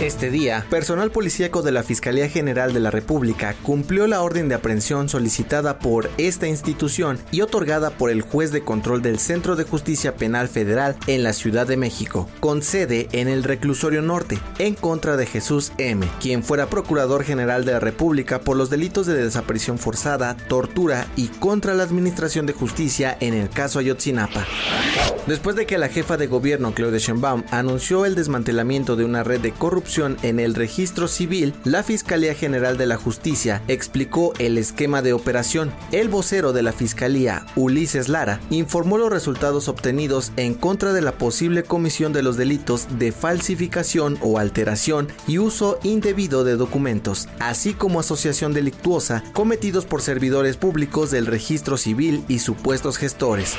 Este día, personal policíaco de la Fiscalía General de la República cumplió la orden de aprehensión solicitada por esta institución y otorgada por el juez de control del Centro de Justicia Penal Federal en la Ciudad de México, con sede en el Reclusorio Norte, en contra de Jesús M., quien fuera Procurador General de la República por los delitos de desaparición forzada, tortura y contra la Administración de Justicia en el caso Ayotzinapa. Después de que la jefa de gobierno, Claudia Sheinbaum, anunció el desmantelamiento de una red de corrupción en el registro civil, la Fiscalía General de la Justicia explicó el esquema de operación. El vocero de la Fiscalía, Ulises Lara, informó los resultados obtenidos en contra de la posible comisión de los delitos de falsificación o alteración y uso indebido de documentos, así como asociación delictuosa cometidos por servidores públicos del registro civil y supuestos gestores.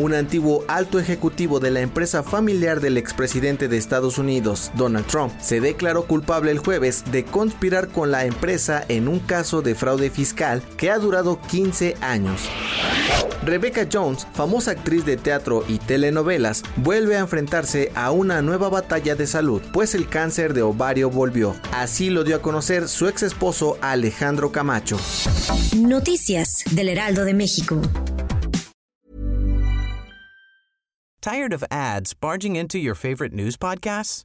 Un antiguo alto ejecutivo de la empresa familiar del expresidente de Estados Unidos, Donald Trump, se declaró culpable el jueves de conspirar con la empresa en un caso de fraude fiscal que ha durado 15 años. Rebecca Jones, famosa actriz de teatro y telenovelas, vuelve a enfrentarse a una nueva batalla de salud, pues el cáncer de ovario volvió. Así lo dio a conocer su ex esposo Alejandro Camacho. Noticias del Heraldo de México. Tired of ads barging into your favorite news podcasts?